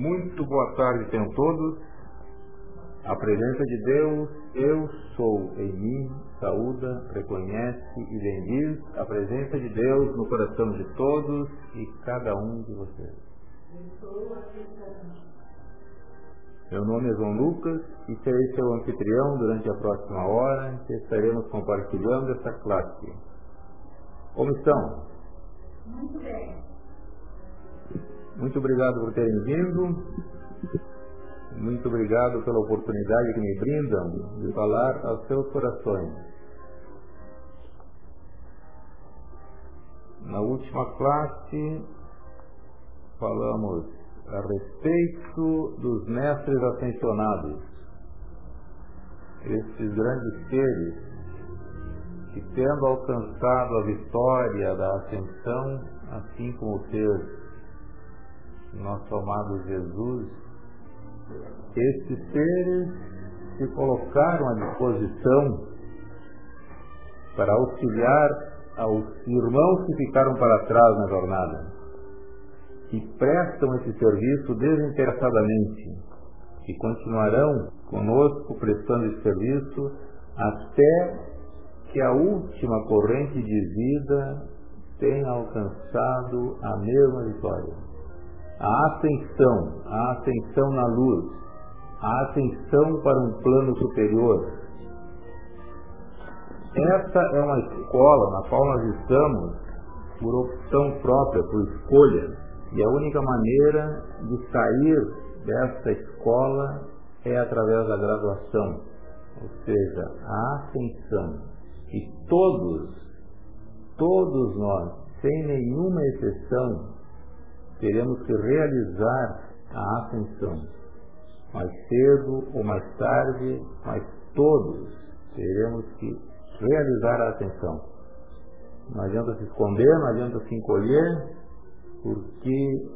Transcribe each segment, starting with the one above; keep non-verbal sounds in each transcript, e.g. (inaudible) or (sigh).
Muito boa tarde tenham todos. A presença de Deus, eu sou em mim, saúda, reconhece e bendiz a presença de Deus no coração de todos e cada um de vocês. Meu nome é João Lucas e serei seu anfitrião durante a próxima hora em que estaremos compartilhando essa classe. Como estão? Muito bem. Muito obrigado por terem vindo. Muito obrigado pela oportunidade que me brindam de falar aos seus corações. Na última classe, falamos a respeito dos mestres ascensionados, esses grandes seres que, tendo alcançado a vitória da ascensão, assim como fez nosso amado Jesus, estes seres se colocaram à disposição para auxiliar aos irmãos que ficaram para trás na jornada e prestam esse serviço desinteressadamente e continuarão conosco prestando esse serviço até que a última corrente de vida tenha alcançado a mesma vitória a ascensão, a ascensão na luz, a ascensão para um plano superior. Essa é uma escola na qual nós estamos por opção própria, por escolha, e a única maneira de sair dessa escola é através da graduação, ou seja, a ascensão. E todos, todos nós, sem nenhuma exceção, teremos que realizar a ascensão. Mais cedo ou mais tarde, mas todos teremos que realizar a ascensão. Não adianta se esconder, não adianta se encolher, porque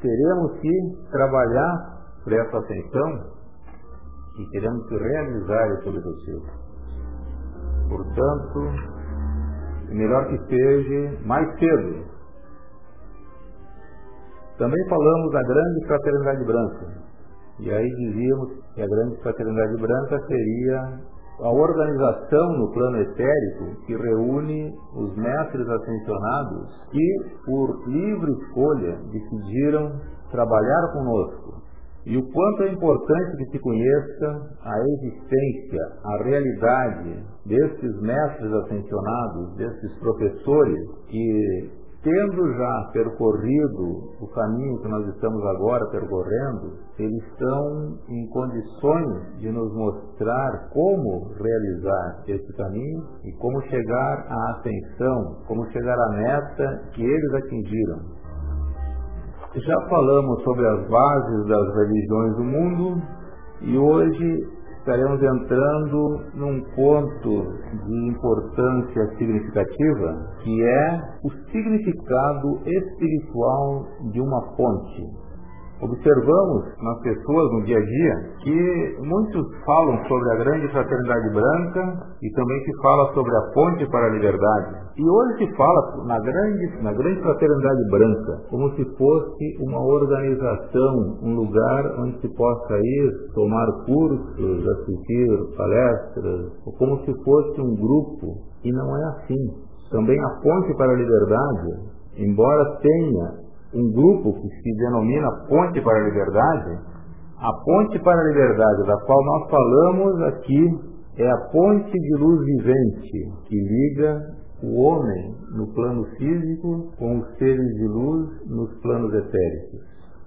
teremos que trabalhar para essa ascensão e teremos que realizar esse objetivo. Portanto, melhor que seja mais cedo, também falamos da grande fraternidade branca. E aí dizíamos que a grande fraternidade branca seria a organização no plano etérico que reúne os mestres ascensionados que, por livre escolha, decidiram trabalhar conosco. E o quanto é importante que se conheça a existência, a realidade desses mestres ascensionados, desses professores que tendo já percorrido o caminho que nós estamos agora percorrendo, eles estão em condições de nos mostrar como realizar esse caminho e como chegar à ascensão, como chegar à meta que eles atingiram. Já falamos sobre as bases das religiões do mundo e hoje estaremos entrando num ponto de importância significativa, que é o significado espiritual de uma ponte. Observamos nas pessoas no dia a dia que muitos falam sobre a grande fraternidade branca e também se fala sobre a ponte para a liberdade. E hoje se fala na grande, na grande fraternidade branca como se fosse uma organização, um lugar onde se possa ir tomar cursos, assistir palestras, ou como se fosse um grupo. E não é assim. Também a ponte para a liberdade, embora tenha um grupo que se denomina Ponte para a Liberdade, a Ponte para a Liberdade, da qual nós falamos aqui, é a ponte de luz vivente que liga o homem no plano físico com os seres de luz nos planos etéricos.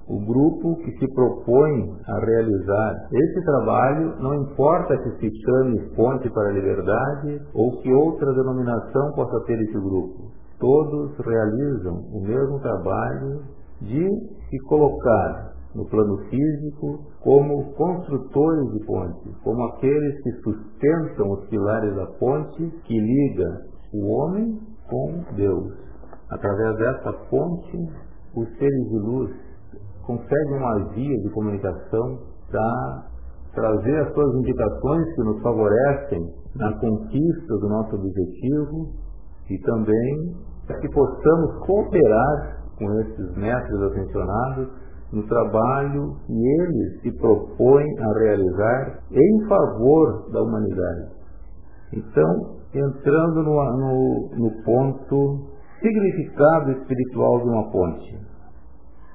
O grupo que se propõe a realizar esse trabalho, não importa que se chame Ponte para a Liberdade ou que outra denominação possa ter esse grupo todos realizam o mesmo trabalho de se colocar no plano físico como construtores de ponte, como aqueles que sustentam os pilares da ponte que liga o homem com Deus. Através dessa ponte, os seres de luz conseguem uma via de comunicação para trazer as suas indicações que nos favorecem na conquista do nosso objetivo e também que possamos cooperar com esses mestres ascensionados no trabalho que eles se propõem a realizar em favor da humanidade. Então, entrando no, no, no ponto significado espiritual de uma ponte.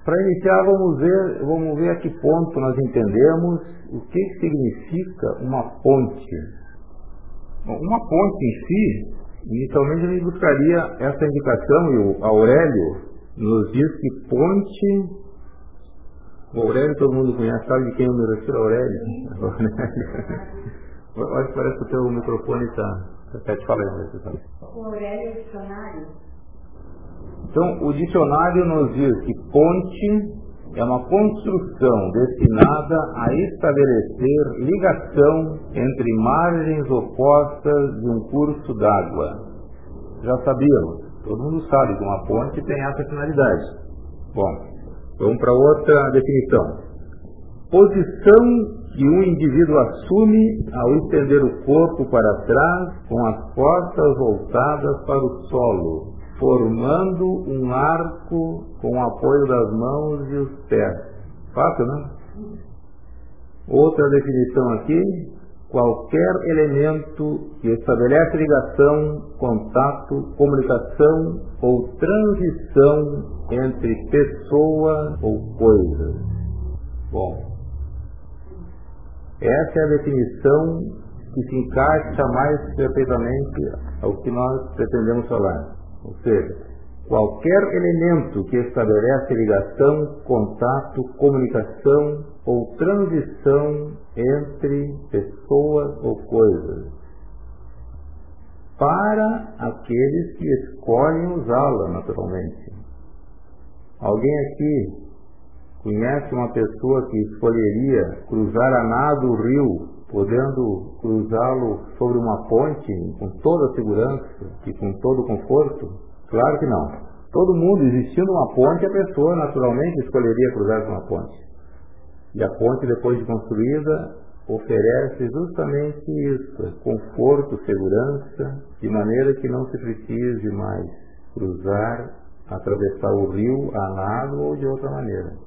Para iniciar, vamos ver, vamos ver a que ponto nós entendemos o que significa uma ponte. Uma ponte em si, inicialmente ele buscaria essa indicação, e o Aurélio nos diz que ponte o Aurélio todo mundo conhece, sabe de quem eu me refiro, Aurélio? (laughs) Olha que parece que o teu microfone está. Até te falando. O Aurélio é dicionário? Então, o dicionário nos diz que ponte é uma construção destinada a estabelecer ligação entre margens opostas de um curso d'água. Já sabíamos, todo mundo sabe que uma ponte tem essa finalidade. Bom, Vamos para outra definição. Posição que um indivíduo assume ao estender o corpo para trás com as costas voltadas para o solo, formando um arco com o apoio das mãos e os pés. Fácil, né? Outra definição aqui, qualquer elemento que estabelece ligação, contato, comunicação ou transição entre pessoa ou coisa. Bom, essa é a definição que se encaixa mais perfeitamente ao que nós pretendemos falar. Ou seja, qualquer elemento que estabelece ligação, contato, comunicação ou transição entre pessoas ou coisas, para aqueles que escolhem usá-la naturalmente. Alguém aqui conhece uma pessoa que escolheria cruzar a nado o rio, podendo cruzá-lo sobre uma ponte com toda a segurança e com todo o conforto? Claro que não. Todo mundo, existindo uma ponte, a pessoa naturalmente escolheria cruzar uma ponte. E a ponte, depois de construída, oferece justamente isso, conforto, segurança, de maneira que não se precise mais cruzar atravessar o rio a nado ou de outra maneira.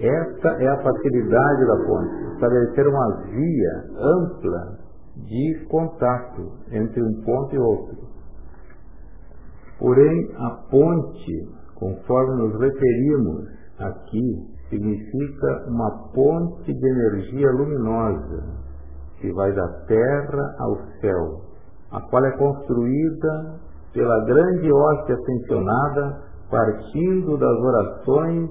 Esta é a facilidade da ponte, estabelecer uma via ampla de contato entre um ponto e outro. Porém, a ponte, conforme nos referimos aqui, significa uma ponte de energia luminosa que vai da terra ao céu, a qual é construída pela grande hóstia ascensionada, partindo das orações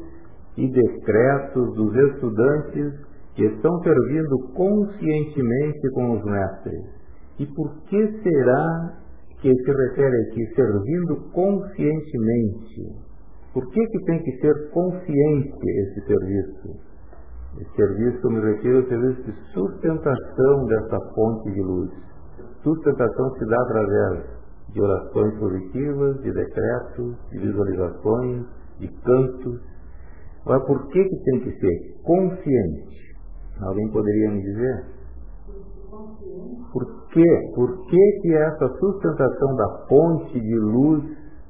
e decretos dos estudantes que estão servindo conscientemente com os mestres. E por que será que se refere aqui servindo conscientemente? Por que, que tem que ser consciente esse serviço? Esse serviço, me refiro ao serviço de sustentação dessa fonte de luz. Sustentação se dá através de orações positivas, de decretos, de visualizações, de cantos. Agora, por que, que tem que ser consciente? Alguém poderia me dizer? Por quê? Por que, que essa sustentação da ponte de luz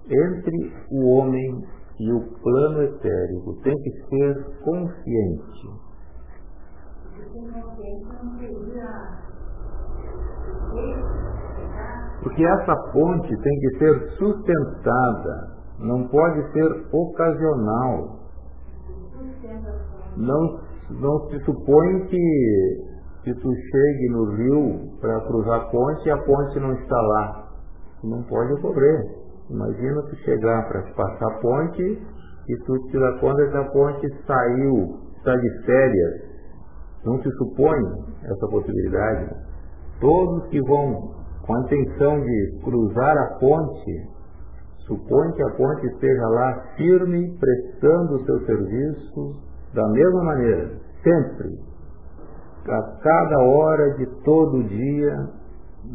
entre o homem e o plano etérico tem que ser consciente? Porque essa ponte tem que ser sustentada, não pode ser ocasional. Não, não se supõe que, que tu chegue no rio para cruzar a ponte e a ponte não está lá. Não pode ocorrer. Imagina tu chegar para passar a ponte e tu te dá conta que a ponte saiu, está de férias. Não se supõe essa possibilidade. Todos que vão com a intenção de cruzar a ponte, supõe que a ponte esteja lá firme, prestando o seu serviço da mesma maneira, sempre, a cada hora de todo dia,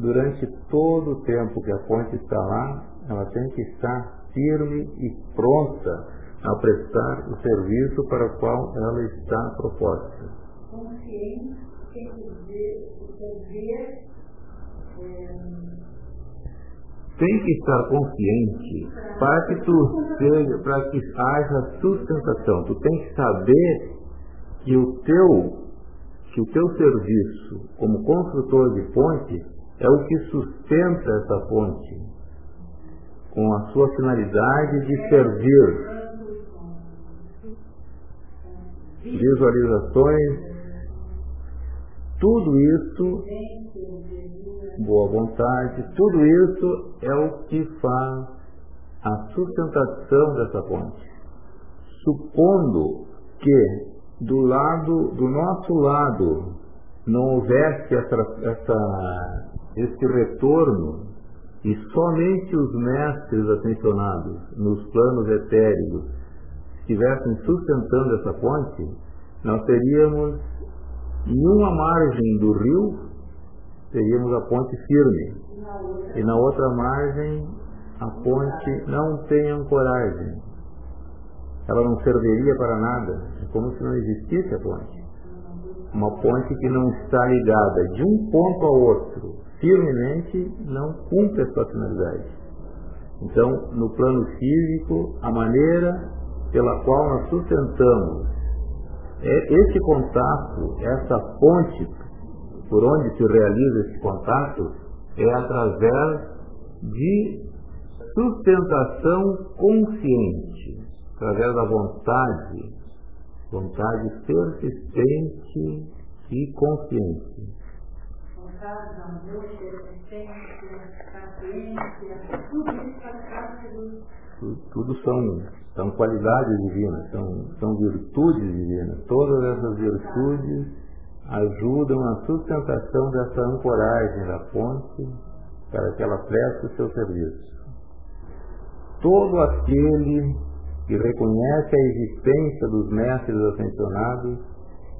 durante todo o tempo que a ponte está lá, ela tem que estar firme e pronta a prestar o serviço para o qual ela está proposta. Consciente quer dizer, quer dizer é, tem que estar consciente para que tu seja, para que haja sustentação. Tu tem que saber que o teu que o teu serviço como construtor de ponte é o que sustenta essa ponte com a sua finalidade de servir visualizações tudo isso boa vontade, tudo isso é o que faz a sustentação dessa ponte. Supondo que do lado, do nosso lado, não houvesse essa, essa, esse retorno e somente os mestres ascensionados nos planos etéricos estivessem sustentando essa ponte, nós teríamos em uma margem do rio teríamos a ponte firme e na outra margem a ponte não tem ancoragem ela não serviria para nada. É como se não existisse a ponte. Uma ponte que não está ligada de um ponto ao outro, firmemente, não cumpre a sua finalidade. Então, no plano físico, a maneira pela qual nós sustentamos é esse contato, essa ponte por onde se realiza esse contato, é através de sustentação consciente através da vontade, vontade persistente e consciente. Vontade, amor, persistência, paciência, tudo faz Tudo, tudo são, são qualidades divinas, são, são virtudes divinas. Todas essas virtudes ajudam a sustentação dessa ancoragem da fonte para que ela preste o seu serviço. Todo aquele que reconhece a existência dos mestres ascensionados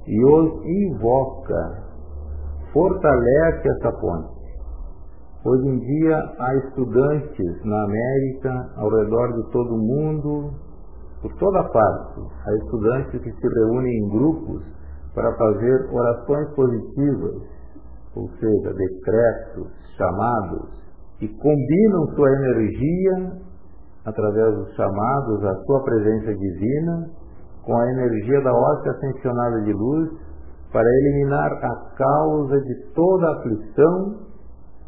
e os invoca, fortalece essa ponte. Hoje em dia há estudantes na América, ao redor de todo o mundo, por toda parte, há estudantes que se reúnem em grupos para fazer orações positivas, ou seja, decretos, chamados, que combinam sua energia através dos chamados à sua presença divina, com a energia da hóstia ascensionada de luz, para eliminar a causa de toda aflição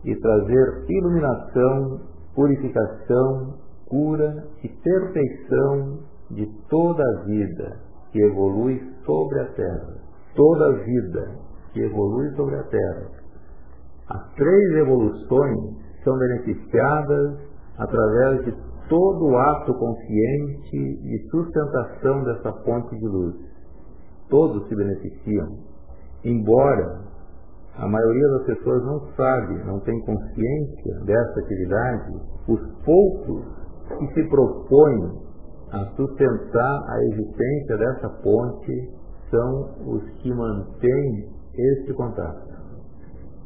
e trazer iluminação, purificação, cura e perfeição de toda a vida que evolui sobre a Terra. Toda a vida que evolui sobre a Terra. As três evoluções são beneficiadas através de todo o ato consciente de sustentação dessa fonte de luz. Todos se beneficiam, embora a maioria das pessoas não sabe, não tem consciência dessa atividade, os poucos que se propõem a sustentar a existência dessa ponte são os que mantêm esse contato.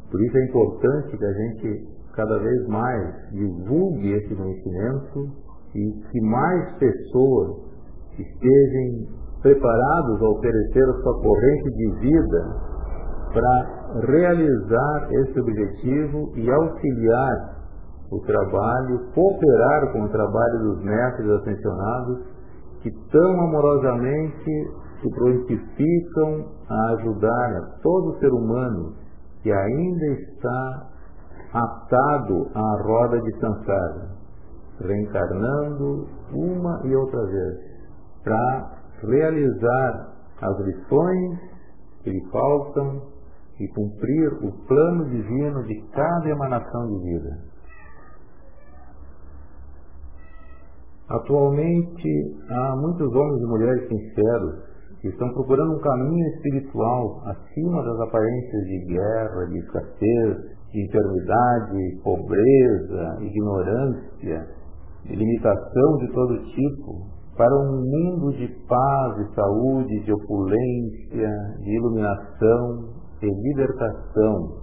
Por isso é importante que a gente cada vez mais divulgue esse conhecimento e que mais pessoas estejam preparados a oferecer a sua corrente de vida para realizar esse objetivo e auxiliar o trabalho, cooperar com o trabalho dos mestres ascensionados que tão amorosamente se prontificam a ajudar a todo ser humano que ainda está atado à roda de Sansara, reencarnando uma e outra vez, para realizar as lições que lhe faltam e cumprir o plano divino de cada emanação de vida. Atualmente, há muitos homens e mulheres sinceros que estão procurando um caminho espiritual acima das aparências de guerra, de escassez, de enfermidade, pobreza, ignorância, de limitação de todo tipo, para um mundo de paz e saúde, de opulência, de iluminação e libertação.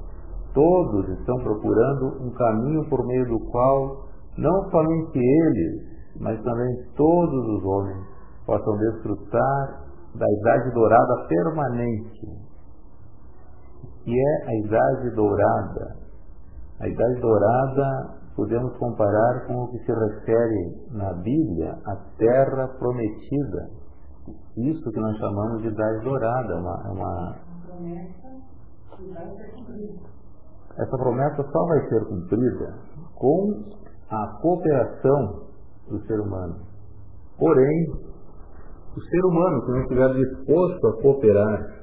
Todos estão procurando um caminho por meio do qual não somente eles, mas também todos os homens possam desfrutar da idade dourada permanente que é a Idade Dourada. A Idade Dourada podemos comparar com o que se refere na Bíblia à terra prometida. Isso que nós chamamos de idade dourada, uma, uma... Essa promessa só vai ser cumprida com a cooperação do ser humano. Porém, o ser humano que não estiver disposto a cooperar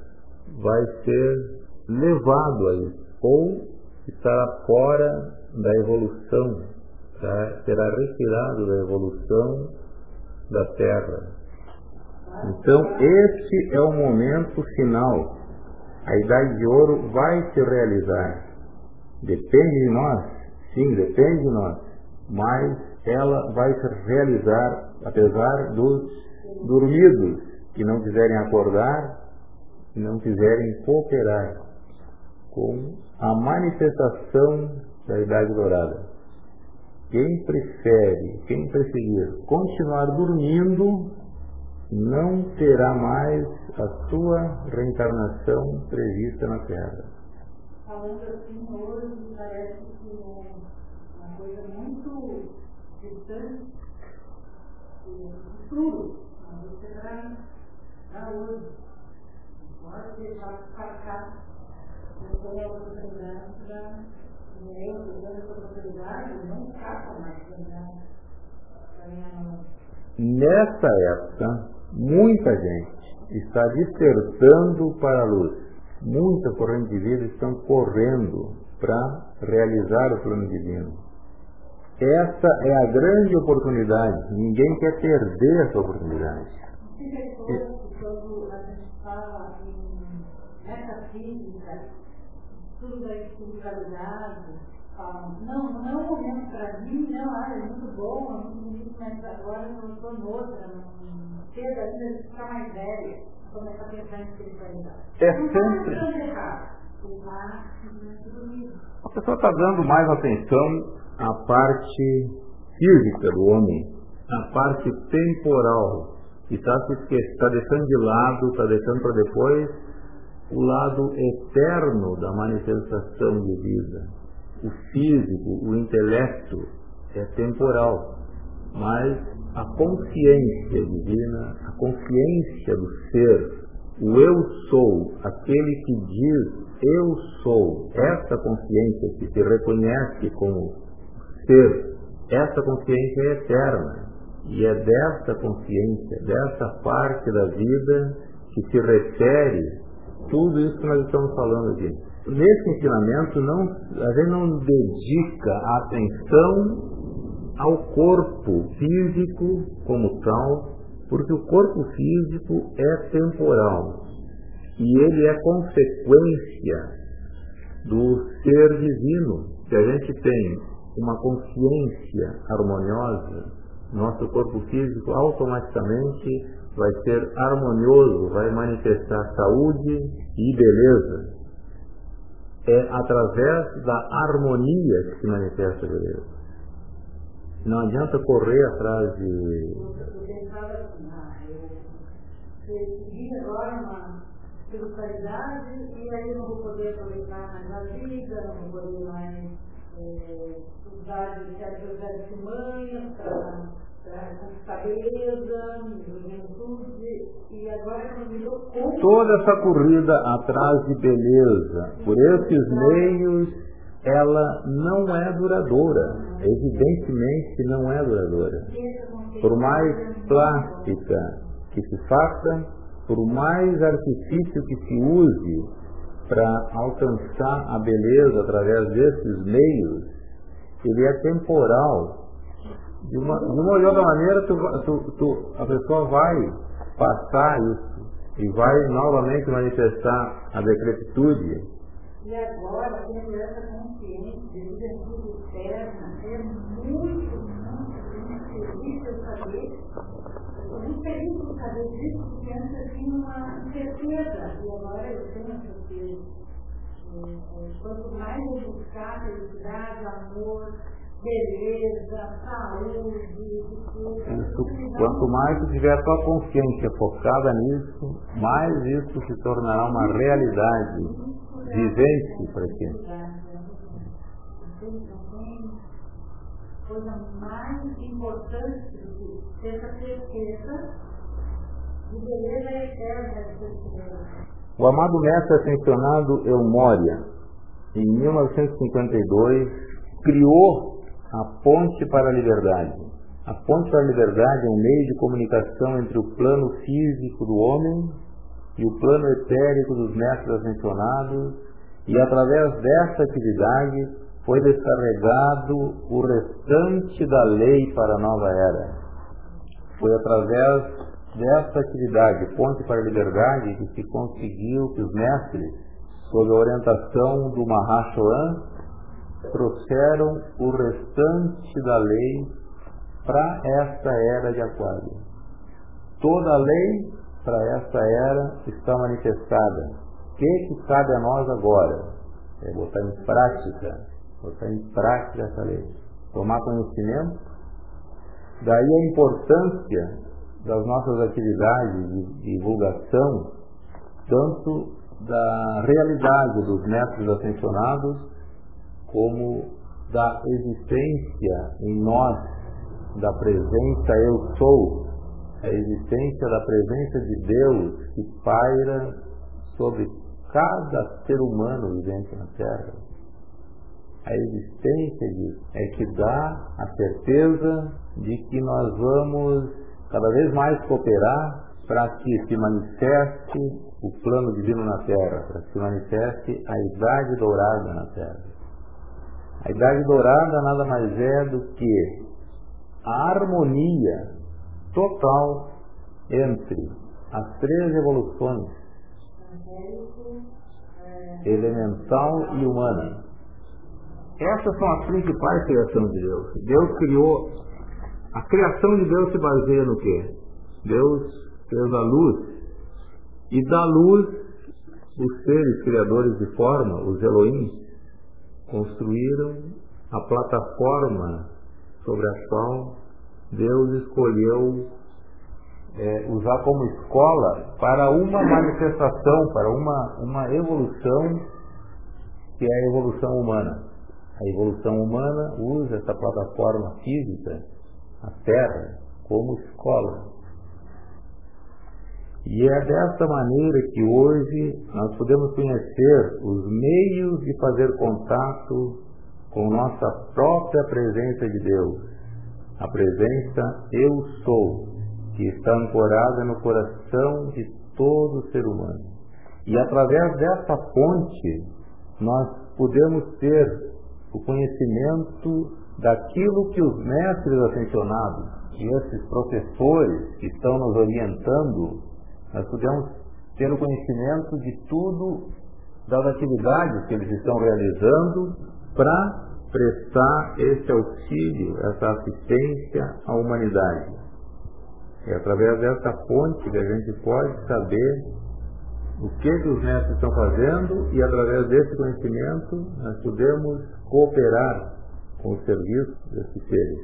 vai ser levado a isso, ou estará fora da evolução, tá? será retirado da evolução da Terra. Então, este é o momento final. A Idade de Ouro vai se realizar. Depende de nós, sim, depende de nós, mas ela vai se realizar apesar dos dormidos que não quiserem acordar e não quiserem cooperar com a manifestação da Idade Dourada. Quem prefere, quem preferir continuar dormindo, não terá mais a sua reencarnação prevista na Terra. Falando assim, hoje parece que é uma coisa muito distante, Nessa época, muita gente está despertando para a luz. Muita corrente de vida estão correndo para realizar o plano divino. Essa é a grande oportunidade. Ninguém quer perder essa oportunidade. Quando a gente fala em metafísica, tudo espiritualidade, falam, não, não é um momento para mim, não, ah, é muito bom, é muito bonito, mas agora eu estou noutra, cedo ainda de ficar mais velha, começar a pensar em espiritualidade. É sempre. A pessoa está dando mais atenção à parte física do homem, à parte temporal, e está tá deixando de lado, está deixando para depois o lado eterno da manifestação de vida. O físico, o intelecto é temporal, mas a consciência divina, a consciência do ser, o eu sou, aquele que diz eu sou, essa consciência que se reconhece como ser, essa consciência é eterna. E é dessa consciência, dessa parte da vida que se refere tudo isso que nós estamos falando aqui. Nesse ensinamento, não, a gente não dedica atenção ao corpo físico como tal, porque o corpo físico é temporal e ele é consequência do ser divino. Se a gente tem uma consciência harmoniosa, nosso corpo físico automaticamente vai ser harmonioso, vai manifestar saúde e beleza. É através da harmonia que se manifesta a beleza. Não adianta correr atrás de. Eu é, usar de artimanhas para Toda essa corrida atrás de beleza, por esses meios, ela não é duradoura. Evidentemente não é duradoura. Por mais plástica que se faça, por mais artifício que se use para alcançar a beleza através desses meios, ele é temporal de uma, de uma ou outra maneira, tu, tu, tu, a pessoa vai passar isso e vai novamente manifestar a decrepitude. E agora, tendo essa consciência de vida externa, é muito, muito eu saber, eu muito feliz por saber disso, porque antes eu tinha uma incerteza, e agora eu tenho certeza. É, é, quanto mais eu buscar felicidade, amor, beleza, saúde, isso, quanto mais tu tiver a tua consciência focada nisso, mais isso se tornará uma realidade vivente para ti. coisa mais importante do que ter essa certeza de beleza eterna de o amado mestre ascensionado Eumória, em 1952, criou a Ponte para a Liberdade. A Ponte para a Liberdade é um meio de comunicação entre o plano físico do homem e o plano etérico dos mestres ascensionados, e através dessa atividade foi descarregado o restante da lei para a nova era. Foi através dessa atividade, Ponte para a Liberdade, que se conseguiu que os mestres, sob a orientação do Mahashoan, trouxeram o restante da lei para esta era de Aquário. Toda a lei para esta era está manifestada. O que, que cabe a nós agora? É botar em prática, botar em prática essa lei. Tomar conhecimento. Daí a importância das nossas atividades de divulgação, tanto da realidade dos mestres ascensionados, como da existência em nós da presença eu sou, a existência da presença de Deus que paira sobre cada ser humano vivente na Terra. A existência disso é que dá a certeza de que nós vamos cada vez mais cooperar para que se manifeste o plano divino na Terra, para que se manifeste a idade dourada na Terra. A idade dourada nada mais é do que a harmonia total entre as três evoluções, elemental e humana. Essas são as principais criações de Deus. Deus criou a criação de Deus se baseia no quê? Deus fez a luz. E da luz, os seres criadores de forma, os Elohim, construíram a plataforma sobre a qual Deus escolheu é, usar como escola para uma manifestação, para uma, uma evolução que é a evolução humana. A evolução humana usa essa plataforma física a Terra como escola. E é dessa maneira que hoje nós podemos conhecer os meios de fazer contato com nossa própria presença de Deus, a presença Eu Sou, que está ancorada no coração de todo ser humano. E através dessa ponte, nós podemos ter o conhecimento daquilo que os mestres ascensionados e esses professores que estão nos orientando, nós podemos ter o conhecimento de tudo das atividades que eles estão realizando para prestar esse auxílio, essa assistência à humanidade. É através dessa fonte que a gente pode saber o que, que os mestres estão fazendo e através desse conhecimento nós podemos cooperar com o serviço desses seres.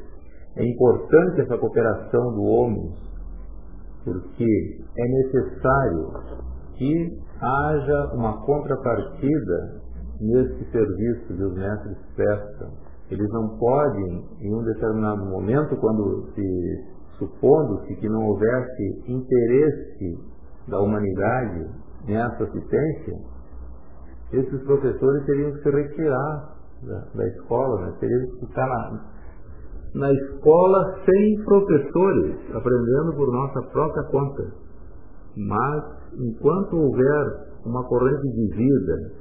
É importante essa cooperação do homem, porque é necessário que haja uma contrapartida nesse serviço que os mestres prestam. Eles não podem, em um determinado momento, quando se supondo-se que não houvesse interesse da humanidade nessa assistência, esses professores teriam que se retirar da, da escola, né? teria que ficar na, na escola sem professores, aprendendo por nossa própria conta. Mas, enquanto houver uma corrente de vida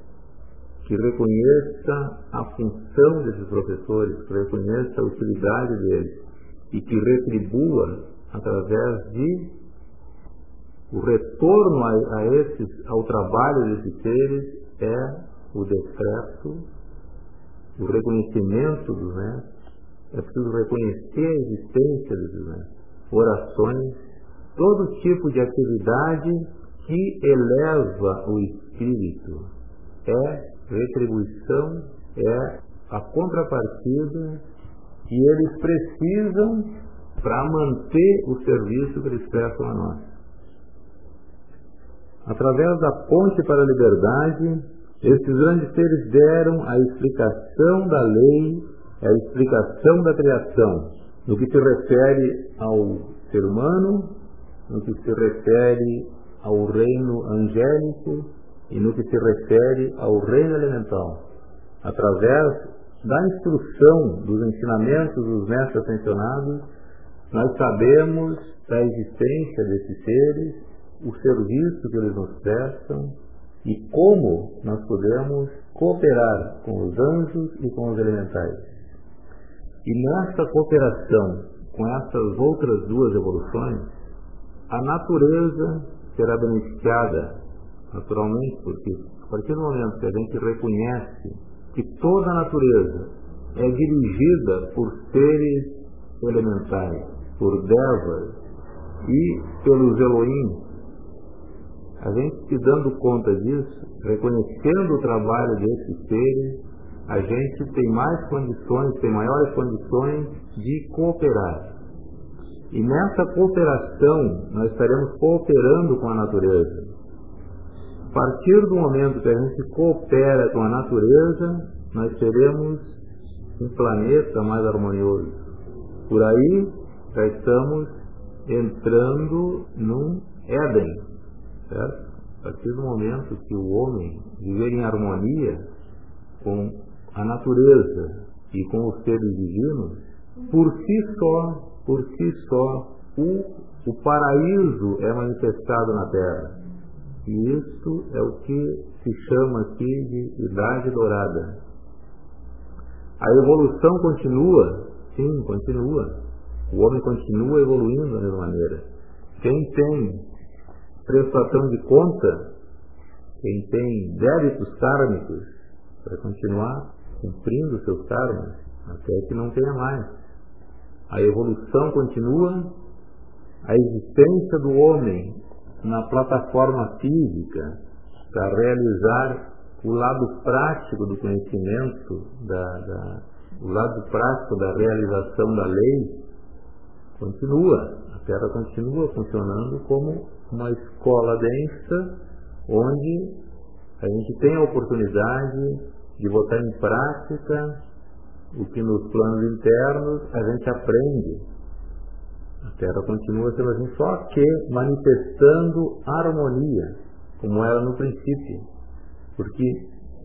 que reconheça a função desses professores, que reconheça a utilidade deles e que retribua através de o retorno a, a esses, ao trabalho desses seres é o decreto o reconhecimento dos mestres, é preciso reconhecer a existência dos mestres. Orações, todo tipo de atividade que eleva o espírito é retribuição, é a contrapartida que eles precisam para manter o serviço que eles prestam a nós. Através da ponte para a liberdade, esses grandes seres deram a explicação da lei a explicação da criação no que se refere ao ser humano, no que se refere ao reino angélico e no que se refere ao reino elemental, através da instrução dos ensinamentos dos mestres mencionados, nós sabemos da existência desses seres, o serviço que eles nos prestam e como nós podemos cooperar com os anjos e com os elementais. E nessa cooperação com essas outras duas evoluções, a natureza será beneficiada naturalmente, porque a partir do momento que a gente reconhece que toda a natureza é dirigida por seres elementais, por devas e pelos Elohim, a gente se dando conta disso, reconhecendo o trabalho desses seres, a gente tem mais condições, tem maiores condições de cooperar. E nessa cooperação, nós estaremos cooperando com a natureza. A partir do momento que a gente coopera com a natureza, nós teremos um planeta mais harmonioso. Por aí, já estamos entrando num Éden, certo? A partir do momento que o homem viver em harmonia com a natureza e com os seres divinos, por si só, por si só, o, o paraíso é manifestado na Terra. E isso é o que se chama aqui de idade dourada. A evolução continua, sim, continua. O homem continua evoluindo da mesma maneira. Quem tem prestação de conta, quem tem débitos kármicos, para continuar cumprindo seus karmas, até que não tenha mais. A evolução continua, a existência do homem na plataforma física para realizar o lado prático do conhecimento, da, da, o lado prático da realização da lei, continua. A Terra continua funcionando como uma escola densa, onde a gente tem a oportunidade de botar em prática o que nos planos internos a gente aprende. A Terra continua sendo assim, só que manifestando harmonia, como era no princípio. Porque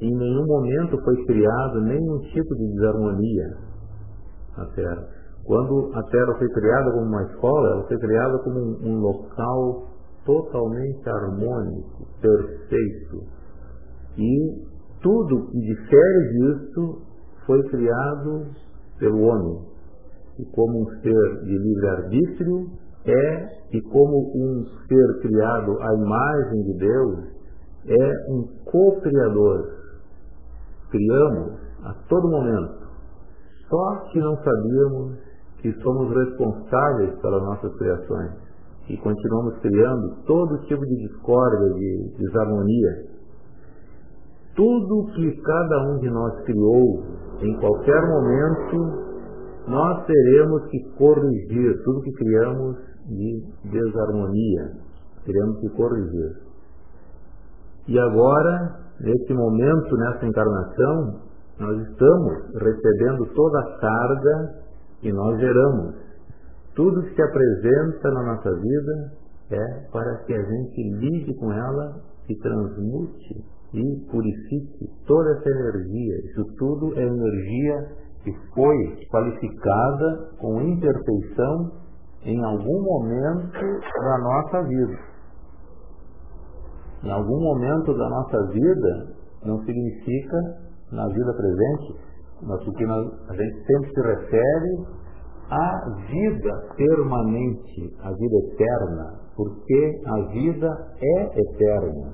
em nenhum momento foi criado nenhum tipo de desarmonia na Terra. Quando a Terra foi criada como uma escola, ela foi criada como um, um local totalmente harmônico, perfeito. E tudo que difere disso foi criado pelo homem. E como um ser de livre-arbítrio, é, e como um ser criado à imagem de Deus, é um co-criador. Criamos a todo momento. Só que não sabíamos que somos responsáveis pelas nossas criações e continuamos criando todo tipo de discórdia, de desarmonia. Tudo que cada um de nós criou, em qualquer momento, nós teremos que corrigir tudo que criamos de desarmonia. Teremos que corrigir. E agora, nesse momento, nessa encarnação, nós estamos recebendo toda a carga que nós geramos. Tudo que se apresenta na nossa vida é para que a gente lide com ela e transmute e purifique toda essa energia. Isso tudo é energia que foi qualificada com imperfeição em algum momento da nossa vida. Em algum momento da nossa vida não significa na vida presente, mas porque nós, a gente sempre se refere à vida permanente, à vida eterna, porque a vida é eterna.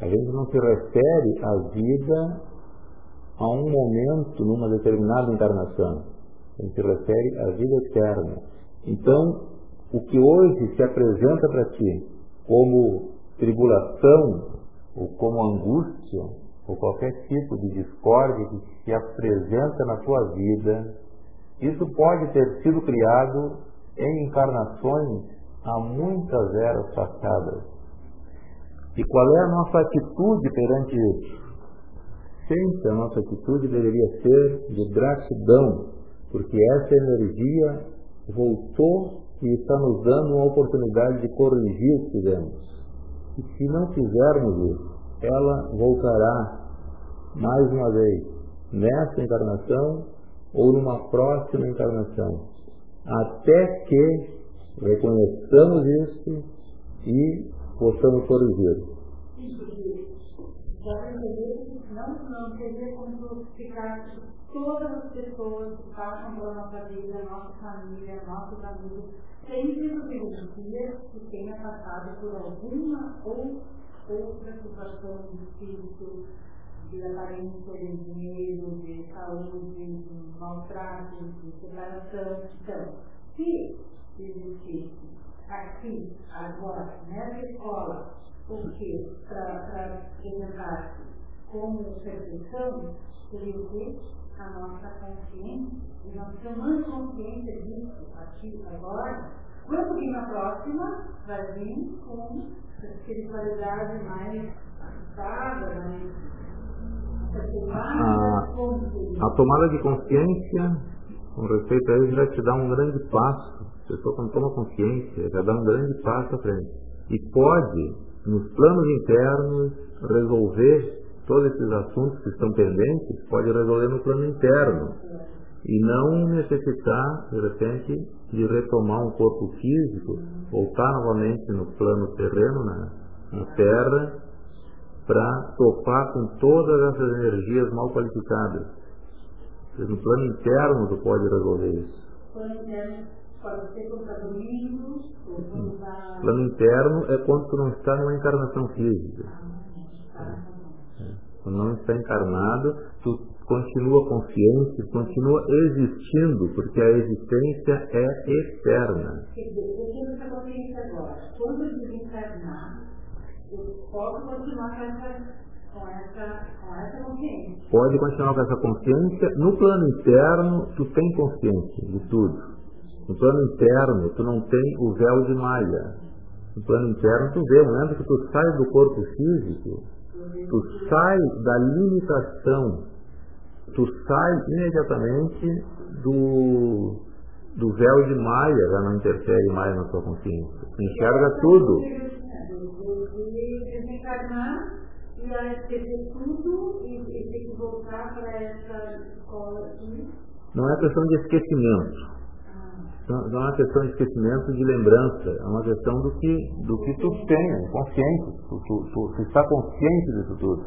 A gente não se refere à vida a um momento numa determinada encarnação. A gente se refere à vida eterna. Então, o que hoje se apresenta para ti como tribulação ou como angústia, ou qualquer tipo de discórdia que se apresenta na tua vida, isso pode ter sido criado em encarnações há muitas eras passadas. E qual é a nossa atitude perante isso? sempre a nossa atitude deveria ser de gratidão, porque essa energia voltou e está nos dando uma oportunidade de corrigir o que fizemos. E se não fizermos isso, ela voltará mais uma vez nessa encarnação ou numa próxima encarnação, até que reconheçamos isso e possamos corrigir. Não, não seria como ficar todas as pessoas que passam pela nossa vida, nossa família, nossos amigos, sempre nos evidencia que tenha passado por alguma ou outra situação de espírito, de aparência de dinheiro, de saúde, de maltrato, de separação. Então, se existisse aqui, agora, nessa escola, o que para apresentar como perfeição, seria o que? A nossa consciência, e nós tomando consciência disso aqui, agora, quando vir na próxima, vai vir com espiritualidade mais ajustada, mais a, a tomada de consciência com respeito a isso vai te dar um grande passo. A pessoa quando toma consciência vai dar um grande passo à frente. E pode, nos planos internos, resolver todos esses assuntos que estão pendentes, pode resolver no plano interno. E não necessitar, de repente, de retomar um corpo físico, voltar novamente no plano terreno, na, na terra, para topar com todas essas energias mal qualificadas. No plano interno tu pode resolver isso. Plano interno pode ser ou está... Plano interno é quando tu não está numa encarnação física. É. Quando não está encarnado, tu continua consciente, continua existindo, porque a existência é eterna. Quer dizer, eu tenho essa consciência agora. Quando eu desencarnar, posso continuar com essa, consciência. Pode continuar com essa consciência. No plano interno, tu tem consciência de tudo. No plano interno, tu não tem o véu de malha. No plano interno, tu vê, momento que tu sai do corpo físico, tu sai da limitação, tu sai imediatamente do, do véu de malha, já não interfere mais na tua consciência. Tu enxerga tudo desencarnar e tudo e, e ter que voltar para essa escola aqui. Não é questão de esquecimento. Não, não é uma questão de esquecimento de lembrança, é uma questão do que, do que tu tem, consciente. Tu, tu, tu, tu está consciente disso tudo.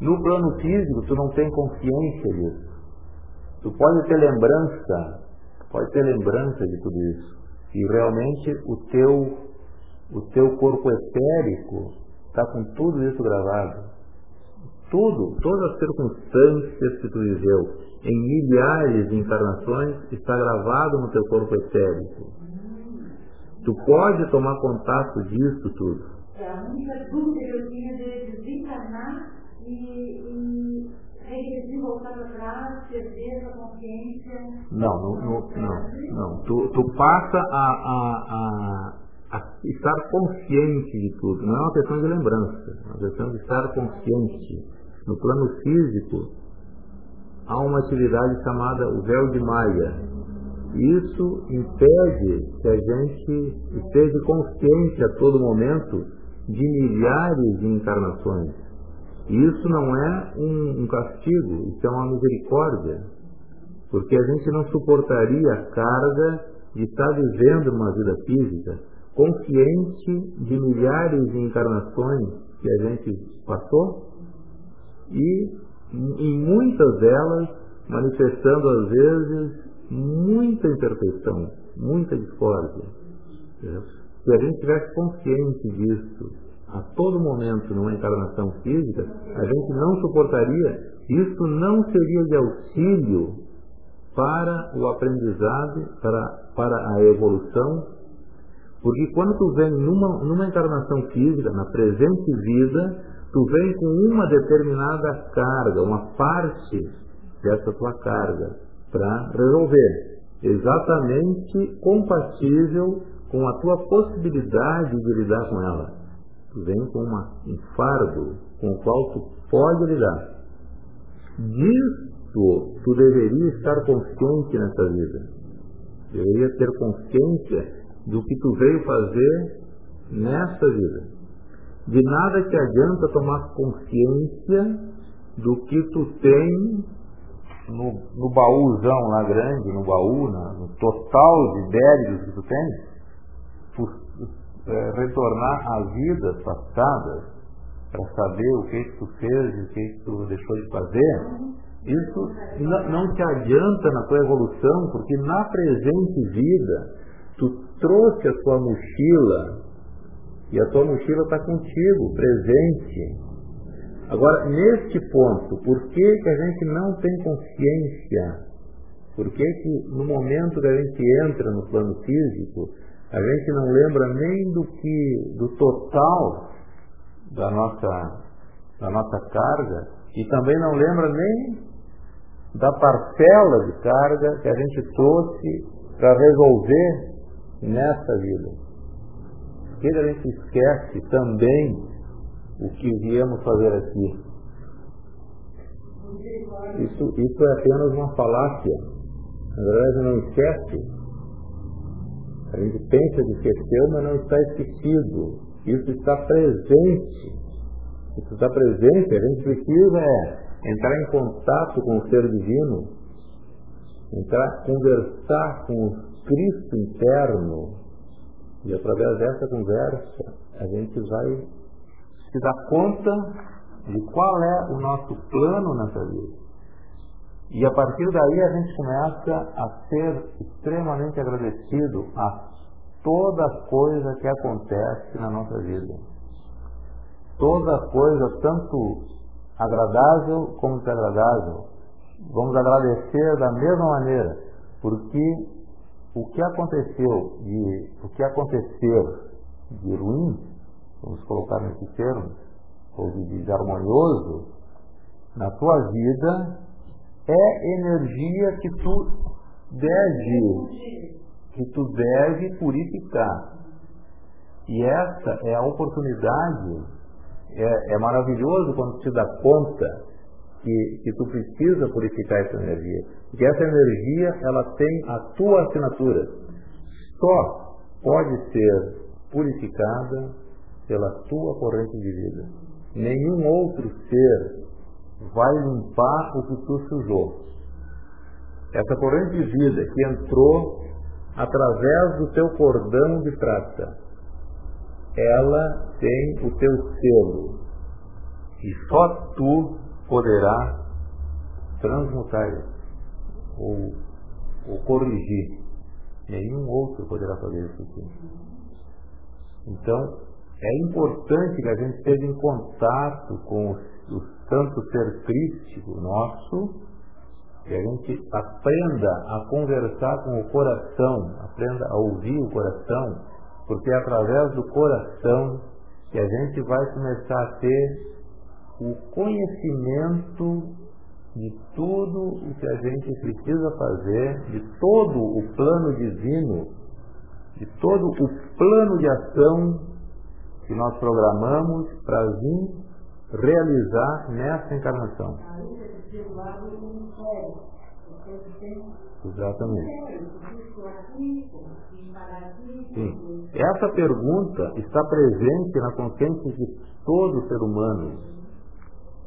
No plano físico, tu não tem consciência disso. Tu pode ter lembrança, pode ter lembrança de tudo isso. E realmente o teu, o teu corpo etérico está com tudo isso gravado. Tudo, todas as circunstâncias que tu viveu, em milhares de encarnações, está gravado no teu corpo etérico. Tu pode tomar contato disso tudo. É a única dúvida que eu tinha de desencarnar e, e regredir, voltar para trás, perder a consciência. Não, não, não, não. não. Tu, tu passa a, a, a estar consciente de tudo. Não é uma questão de lembrança, é uma questão de estar consciente. No plano físico, há uma atividade chamada o véu de Maia. Isso impede que a gente esteja consciente a todo momento de milhares de encarnações. Isso não é um, um castigo, isso é uma misericórdia. Porque a gente não suportaria a carga de estar vivendo uma vida física consciente de milhares de encarnações que a gente passou e em muitas delas manifestando às vezes muita imperfeição, muita discórdia. Se a gente tivesse consciente disso a todo momento numa encarnação física, a gente não suportaria, isso não seria de auxílio para o aprendizado, para, para a evolução porque quando tu vem numa, numa encarnação física, na presente vida, tu vem com uma determinada carga, uma parte dessa tua carga, para resolver. Exatamente compatível com a tua possibilidade de lidar com ela. Tu vem com uma, um fardo com o qual tu pode lidar. Disso tu deveria estar consciente nessa vida. Deveria ter consciência do que tu veio fazer nesta vida. De nada te adianta tomar consciência do que tu tem no, no baúzão lá grande, no baú, no total de débitos que tu tem, por, é, retornar às vidas passadas para saber o que, que tu fez o que, que tu deixou de fazer, isso não te adianta na tua evolução, porque na presente vida tu trouxe a tua mochila e a tua mochila está contigo, presente. Agora, neste ponto, por que, que a gente não tem consciência? Por que, que no momento que a gente entra no plano físico, a gente não lembra nem do que do total da nossa, da nossa carga e também não lembra nem da parcela de carga que a gente trouxe para resolver nessa vida. Porque a gente esquece também o que viemos fazer aqui. Isso, isso é apenas uma falácia. Na verdade, não esquece. A gente pensa que esqueceu, mas não está esquecido. Isso está presente. Isso está presente. A gente precisa é entrar em contato com o ser divino, entrar, conversar com Cristo interno. E através dessa conversa, a gente vai se dar conta de qual é o nosso plano nessa vida. E a partir daí a gente começa a ser extremamente agradecido a toda coisa que acontece na nossa vida. Toda coisa, tanto agradável como desagradável. Vamos agradecer da mesma maneira, porque o que aconteceu de o que acontecer de ruim vamos colocar nesse termo, ou de harmonioso, na tua vida é energia que tu deve, que tu deve purificar. E essa é a oportunidade, é, é maravilhoso quando te dá conta que, que tu precisa purificar essa energia. Porque essa energia, ela tem a tua assinatura. Só pode ser purificada pela tua corrente de vida. Nenhum outro ser vai limpar o que tu sujou. Essa corrente de vida que entrou através do teu cordão de prata, ela tem o teu selo. E só tu poderá transmutar ou, ou corrigir. Nenhum outro poderá fazer isso aqui. Então, é importante que a gente esteja em contato com o, santo ser crístico nosso, que a gente aprenda a conversar com o coração, aprenda a ouvir o coração, porque é através do coração que a gente vai começar a ter o conhecimento de tudo o que a gente precisa fazer, de todo o plano divino, de todo o plano de ação que nós programamos para vir realizar nessa encarnação. Exatamente. Sim. Essa pergunta está presente na consciência de todo ser humano.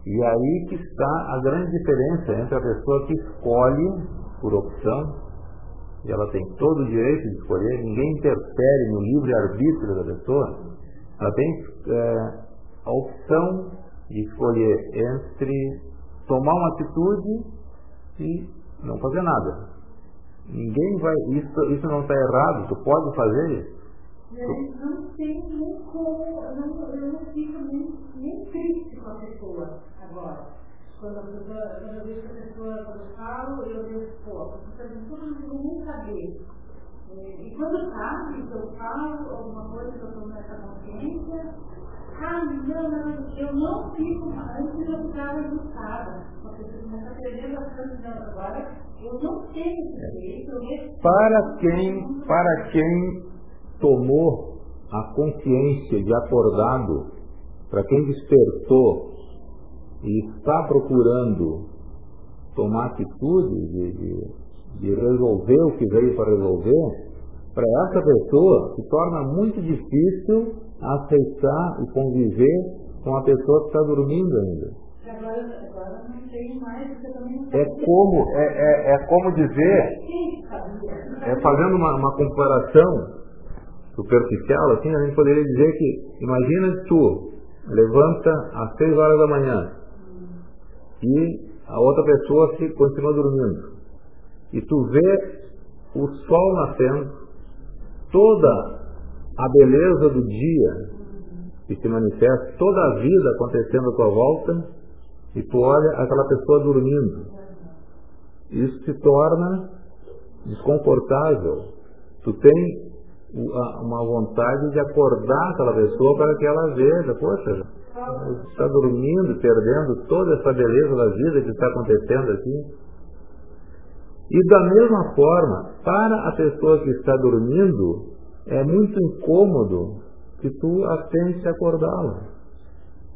E aí que está a grande diferença entre a pessoa que escolhe por opção, e ela tem todo o direito de escolher, ninguém interfere no livre-arbítrio da pessoa, ela tem é, a opção de escolher entre tomar uma atitude e não fazer nada. Ninguém vai. Isso, isso não está errado, tu pode fazer isso. Eu não tenho nem como, eu não, eu não fico nem, nem triste com a pessoa agora. Quando, a pessoa, quando eu vejo a pessoa, quando eu falo, eu vejo, pô, a pessoa está dizendo, eu nem saber. E quando sabe que eu falo alguma coisa que eu estou nessa consciência, ah, não, não, eu não fico, antes eu ficava assustada. Porque você começa a perder bastante agora, eu não tenho esse direito. Para quem, para quem tomou a consciência de acordado, para quem despertou e está procurando tomar atitude, de, de, de resolver o que veio para resolver, para essa pessoa se torna muito difícil aceitar e conviver com a pessoa que está dormindo ainda. É como, é, é, é como dizer, é fazendo uma, uma comparação superficial, assim, a gente poderia dizer que, imagina tu levanta às seis horas da manhã e a outra pessoa se continua dormindo. E tu vê o sol nascendo, toda a beleza do dia que se manifesta, toda a vida acontecendo à tua volta, e tu olha aquela pessoa dormindo. Isso se torna desconfortável. Tu tem uma vontade de acordar aquela pessoa para que ela veja, poxa, está dormindo, perdendo toda essa beleza da vida que está acontecendo aqui. E da mesma forma, para a pessoa que está dormindo, é muito incômodo que tu a acordá-la.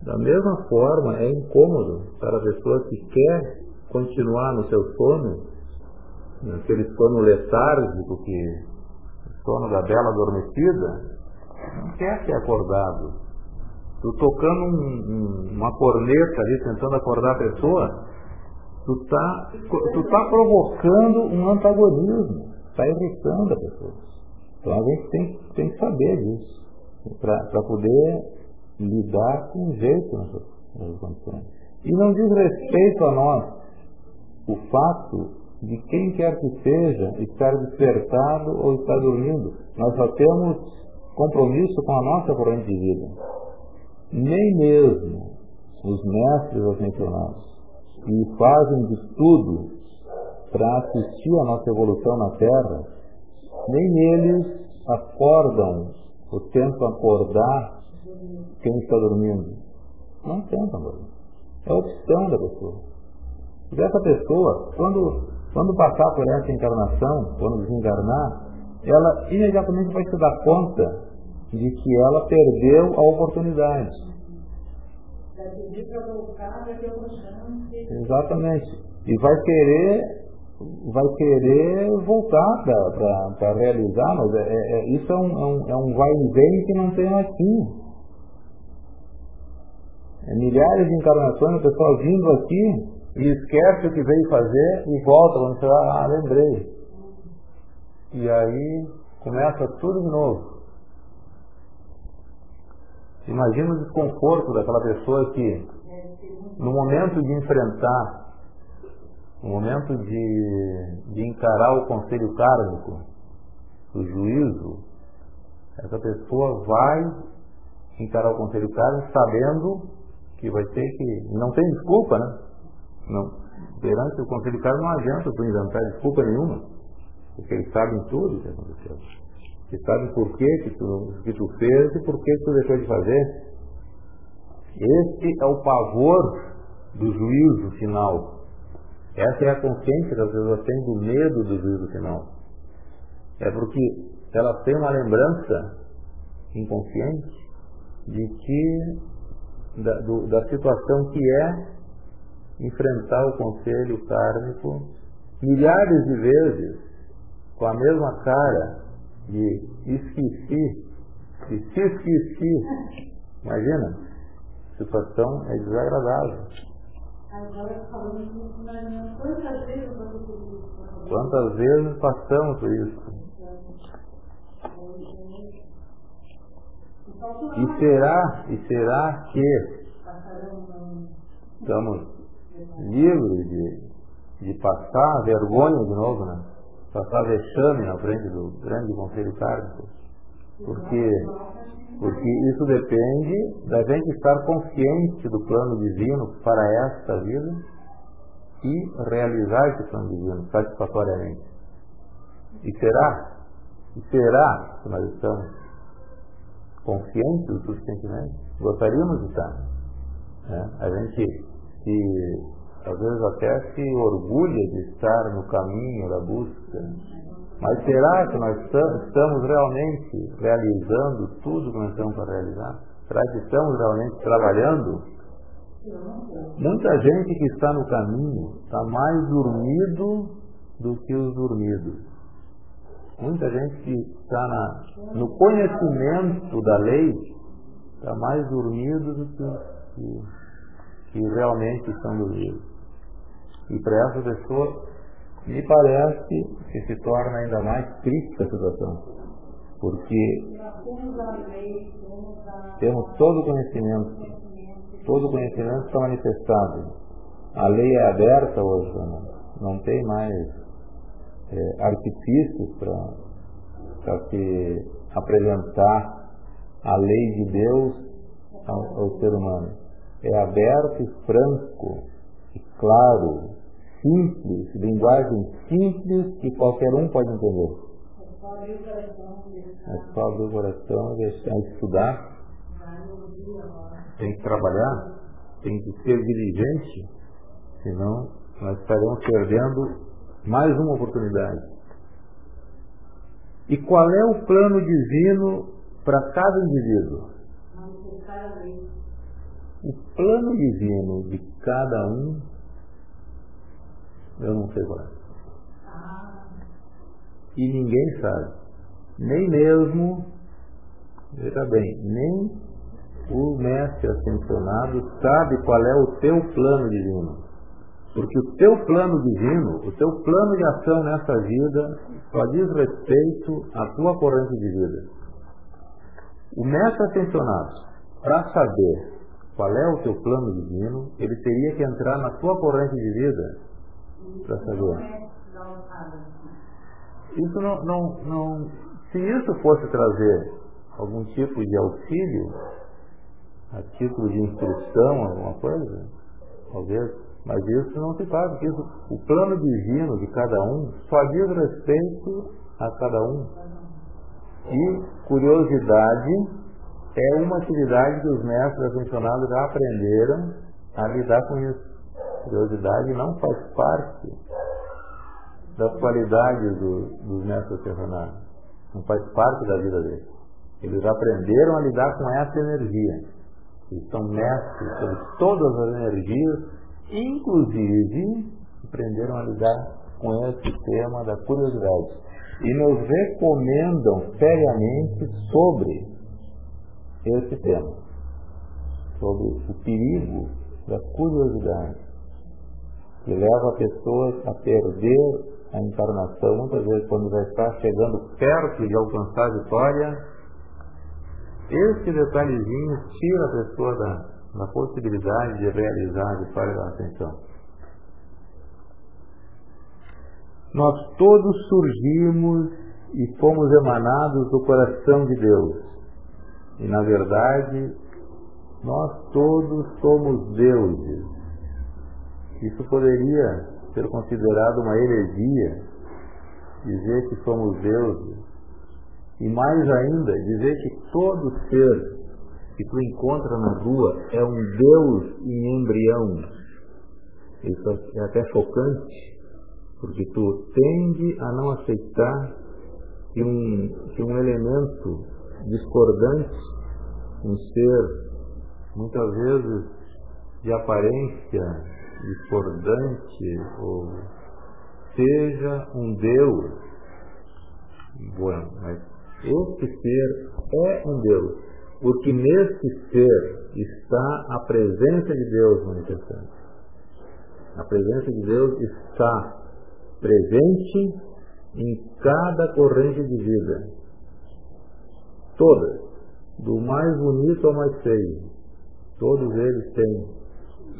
Da mesma forma, é incômodo para a pessoa que quer continuar no seu sono, naquele sono letárgico, que sono da bela adormecida, não quer ser acordado. Tu tocando um, um, uma corneta ali, tentando acordar a pessoa, tu está tu tá provocando um antagonismo, está irritando a pessoa. Então a gente tem, tem que saber disso, para poder lidar com jeito condições. E não diz respeito a nós o fato de quem quer que seja estar despertado ou estar dormindo. Nós só temos compromisso com a nossa corrente de vida. Nem mesmo os mestres mencionados, que fazem de tudo para assistir a nossa evolução na Terra, nem eles acordam ou tentam acordar quem está dormindo. Não tentam. É a opção da pessoa. E essa pessoa, quando, quando passar por essa encarnação, quando desencarnar, ela imediatamente vai se dar conta de que ela perdeu a oportunidade. Exatamente. E vai querer vai querer voltar para realizar, mas é, é, isso é um, é um, é um vai e vem que não tem mais fim. É milhares de encarnações, o pessoal vindo aqui e esquece o que veio fazer e volta quando você vai, ah, lembrei. E aí começa tudo de novo. Imagina o desconforto daquela pessoa que, no momento de enfrentar, no momento de, de encarar o conselho kármico, o juízo, essa pessoa vai encarar o conselho kármico sabendo que vai ter que. Não tem desculpa, né? Não. Perante o Conselho de Casa não adianta tu inventar desculpa nenhuma, porque eles sabem tudo que aconteceu. Eles sabem por que, que, tu, que tu fez e por que tu deixou de fazer. Esse é o pavor do juízo final. Essa é a consciência que as pessoas têm do medo do juízo final. É porque elas têm uma lembrança inconsciente de que da, do, da situação que é enfrentar o conselho kármico milhares de vezes com a mesma cara de esqueci, e se esqueci. Imagina, a situação é desagradável. Agora falando quantas vezes Quantas vezes passamos por isso? E será, e será que estamos livres de, de passar vergonha de novo, né? Passar vexame na frente do grande conselho kármico? Porque, porque isso depende da gente estar consciente do plano divino para esta vida e realizar esse plano divino satisfatoriamente. E será? E será que nós estamos conscientes do subsentimento, gostaríamos de estar. Né? A gente se, às vezes até se orgulha de estar no caminho da busca. Mas será que nós estamos realmente realizando tudo que nós estamos para realizar? Será que estamos realmente trabalhando Muita gente que está no caminho está mais dormido do que os dormidos. Muita gente que está na, no conhecimento da lei está mais dormido do que, que, que realmente estão dormidos. E para essa pessoa, me parece que se torna ainda mais crítica a situação. Porque temos todo o conhecimento todo o conhecimento está manifestado. A lei é aberta hoje, não, não tem mais é, artifícios para se apresentar a lei de Deus ao, ao ser humano. É aberto e franco, e claro, simples, linguagem simples que qualquer um pode entender. É só abrir o coração e deixar estudar tem que trabalhar, tem que ser diligente, senão nós estaremos perdendo mais uma oportunidade. E qual é o plano divino para cada indivíduo? O plano divino de cada um, eu não sei qual é. E ninguém sabe. Nem mesmo, veja bem, nem o mestre ascensionado sabe qual é o teu plano divino. Porque o teu plano divino, o teu plano de ação nessa vida, só diz respeito à tua corrente de vida. O mestre ascensionado, para saber qual é o teu plano divino, ele teria que entrar na tua corrente de vida para saber. Isso não, não, não, se isso fosse trazer algum tipo de auxílio, a título de instrução, alguma coisa, talvez, mas isso não se faz, porque isso, o plano divino de cada um só diz respeito a cada um. E curiosidade é uma atividade que os mestres mencionados já aprenderam a lidar com isso. Curiosidade não faz parte das qualidades do, dos mestres mencionados. Não faz parte da vida deles. Eles aprenderam a lidar com essa energia. Eles são mestres sobre todas as energias, inclusive aprenderam a lidar com esse tema da curiosidade. E nos recomendam seriamente sobre esse tema, sobre o perigo da curiosidade, que leva pessoas a perder a encarnação, muitas vezes quando já está chegando perto de alcançar a vitória, esse detalhezinho tira a pessoa da, da possibilidade de realizar a vitória da atenção. Nós todos surgimos e fomos emanados do coração de Deus. E na verdade, nós todos somos deuses. Isso poderia ser considerado uma heresia, dizer que somos deuses. E mais ainda, dizer que todo ser que tu encontra na rua é um Deus em embrião. Isso é até chocante, porque tu tende a não aceitar que um, que um elemento discordante, um ser muitas vezes de aparência discordante, ou seja um Deus. Bueno, mas este ser é um Deus, porque neste ser está a presença de Deus manifestando. A presença de Deus está presente em cada corrente de vida. Todas, do mais bonito ao mais feio, todos eles têm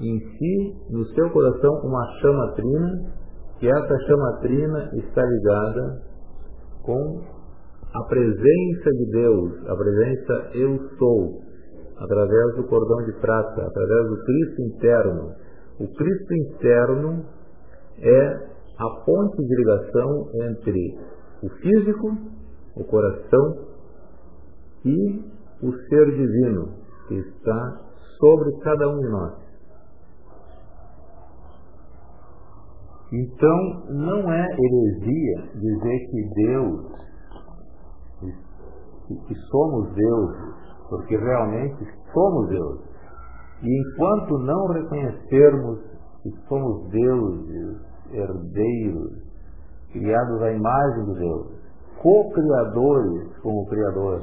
em si, no seu coração, uma chama trina, que essa chama trina está ligada com a presença de Deus, a presença eu sou, através do cordão de prata, através do Cristo interno. O Cristo interno é a ponte de ligação entre o físico, o coração e o ser divino que está sobre cada um de nós. Então, não é heresia dizer que Deus que somos deuses, porque realmente somos deuses. E enquanto não reconhecermos que somos deuses, herdeiros, criados à imagem de Deus, co-criadores como Criador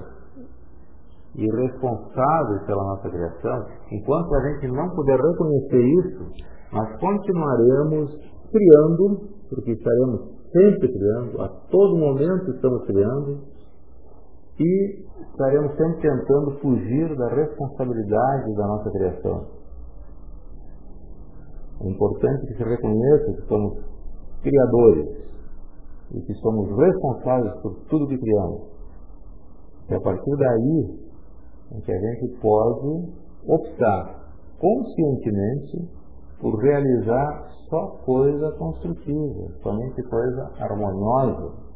e responsáveis pela nossa criação, enquanto a gente não puder reconhecer isso, nós continuaremos criando, porque estaremos sempre criando, a todo momento estamos criando, e estaremos sempre tentando fugir da responsabilidade da nossa criação. É importante que se reconheça que somos criadores e que somos responsáveis por tudo que criamos. E a partir daí é que a gente pode optar conscientemente por realizar só coisa construtiva, somente coisa harmoniosa,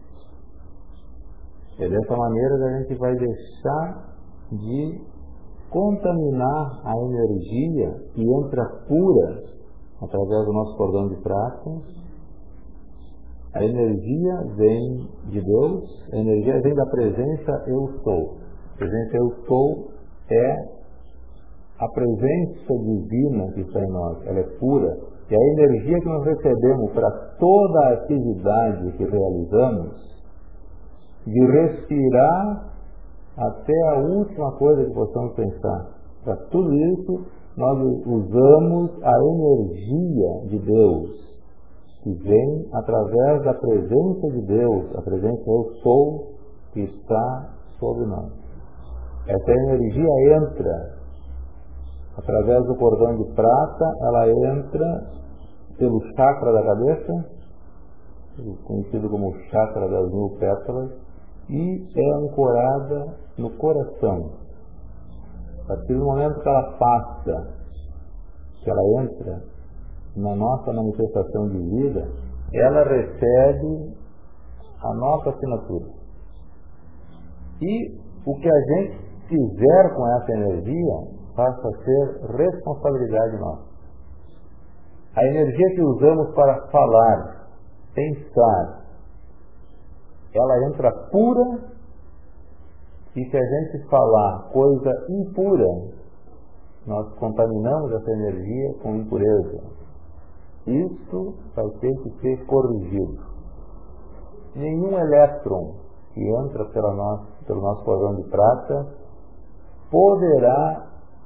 é dessa maneira que a gente vai deixar de contaminar a energia que entra pura através do nosso cordão de prata. A energia vem de Deus, a energia vem da presença eu sou. A presença eu sou é a presença divina que está em nós, ela é pura. E a energia que nós recebemos para toda a atividade que realizamos de respirar até a última coisa que possamos pensar. Para tudo isso, nós usamos a energia de Deus, que vem através da presença de Deus, a presença eu sou que está sobre nós. Essa energia entra através do cordão de prata, ela entra pelo chakra da cabeça, conhecido como chakra das mil pétalas, e é ancorada no coração. A partir do momento que ela passa, que ela entra na nossa manifestação de vida, ela recebe a nossa assinatura. E o que a gente fizer com essa energia passa a ser responsabilidade nossa. A energia que usamos para falar, pensar, ela entra pura e se a gente falar coisa impura, nós contaminamos essa energia com impureza. Isso vai ter que ser corrigido. Nenhum elétron que entra pela nossa, pelo nosso cordão de prata poderá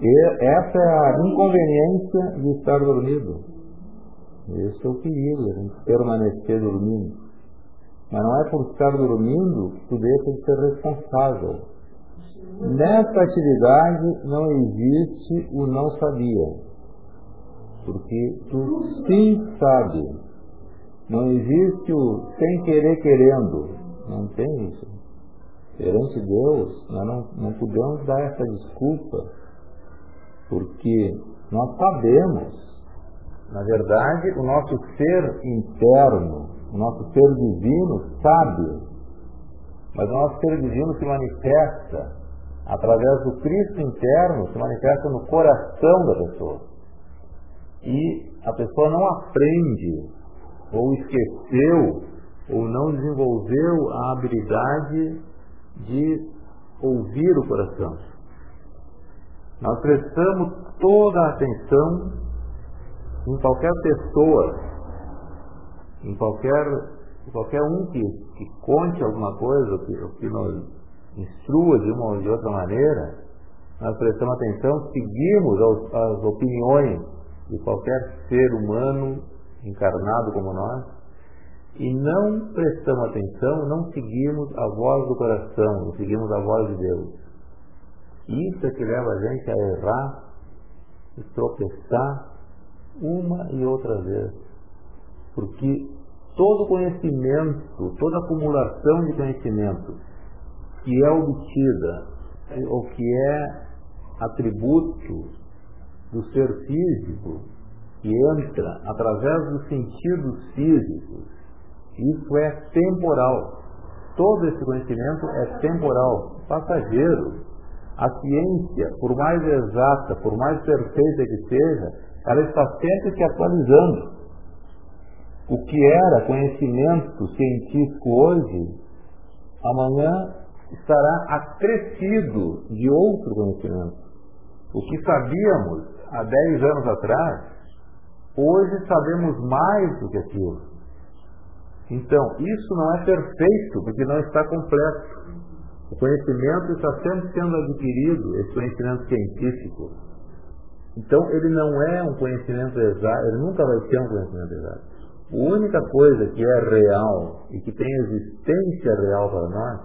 E essa é a inconveniência de estar dormido. Esse é o perigo, a gente permanecer dormindo. Mas não é por estar dormindo que tu deixa de ser responsável. Nessa atividade não existe o não sabia. Porque tu sim sabe. Não existe o sem querer querendo. Não tem isso. Perante Deus, nós não, não podemos dar essa desculpa. Porque nós sabemos. Na verdade, o nosso ser interno, o nosso ser divino sabe, mas o nosso ser divino se manifesta através do Cristo interno, se manifesta no coração da pessoa. E a pessoa não aprende, ou esqueceu, ou não desenvolveu a habilidade de ouvir o coração. Nós prestamos toda a atenção em qualquer pessoa em qualquer, qualquer um que, que conte alguma coisa, que, que nos instrua de uma ou de outra maneira, nós prestamos atenção, seguimos as opiniões de qualquer ser humano encarnado como nós, e não prestamos atenção, não seguimos a voz do coração, não seguimos a voz de Deus. Isso é que leva a gente a errar e tropeçar uma e outra vez. Porque todo conhecimento, toda acumulação de conhecimento que é obtida, ou que é atributo do ser físico que entra através dos sentidos físicos, isso é temporal. Todo esse conhecimento é temporal, passageiro. A ciência, por mais exata, por mais perfeita que seja, ela está sempre se atualizando. O que era conhecimento científico hoje, amanhã estará acrescido de outro conhecimento. O que sabíamos há 10 anos atrás, hoje sabemos mais do que aquilo. Então, isso não é perfeito, porque não está completo. O conhecimento está sempre sendo adquirido, esse conhecimento científico. Então, ele não é um conhecimento exato, ele nunca vai ser um conhecimento exato. A única coisa que é real e que tem existência real para nós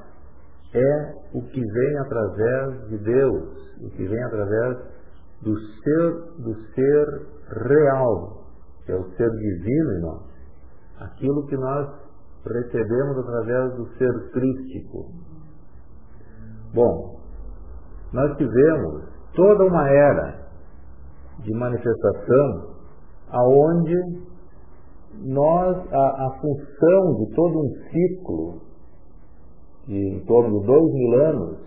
é o que vem através de Deus, o que vem através do ser, do ser real, que é o ser divino em nós. Aquilo que nós recebemos através do ser crístico. Bom, nós tivemos toda uma era de manifestação aonde nós, a, a função de todo um ciclo de em torno de dois mil anos,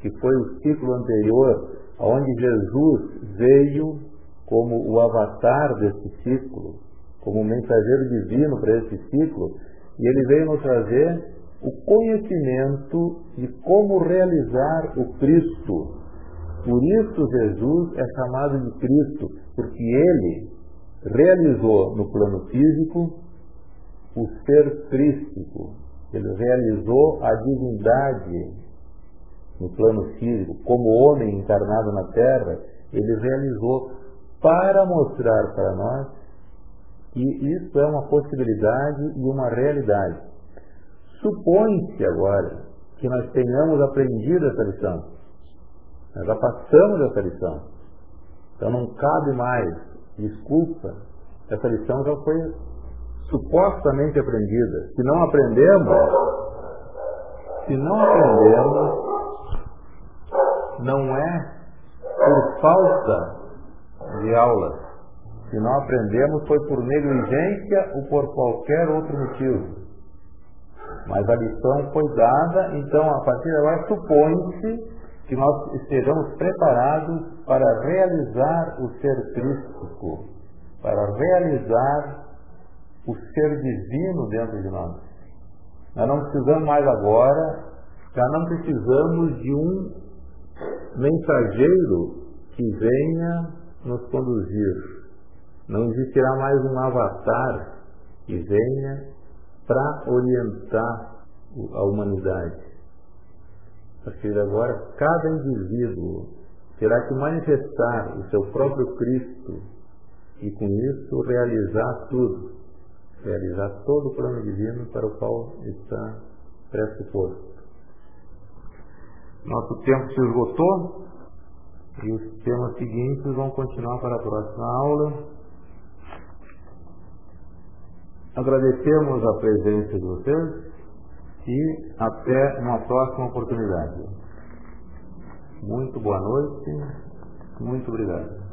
que foi o ciclo anterior, onde Jesus veio como o avatar desse ciclo, como mensageiro divino para esse ciclo, e ele veio nos trazer o conhecimento de como realizar o Cristo. Por isso Jesus é chamado de Cristo, porque ele realizou no plano físico o ser crístico, ele realizou a divindade no plano físico, como homem encarnado na terra, ele realizou para mostrar para nós que isso é uma possibilidade e uma realidade. Supõe-se agora que nós tenhamos aprendido essa lição. Nós já passamos essa lição. Então não cabe mais desculpa. Essa lição já foi supostamente aprendida. Se não aprendemos, se não aprendemos, não é por falta de aulas. Se não aprendemos foi por negligência ou por qualquer outro motivo. Mas a lição foi dada, então a partir de agora supõe-se que nós estejamos preparados para realizar o ser crístico, para realizar o ser divino dentro de nós. Nós não precisamos mais agora, já não precisamos de um mensageiro que venha nos conduzir. Não existirá mais um avatar que venha para orientar a humanidade. A partir de agora, cada indivíduo terá que manifestar o seu próprio Cristo e com isso realizar tudo, realizar todo o plano divino para o qual está pressuposto. Nosso tempo se esgotou e os temas seguintes vão continuar para a próxima aula. Agradecemos a presença de vocês e até uma próxima oportunidade. Muito boa noite, muito obrigado.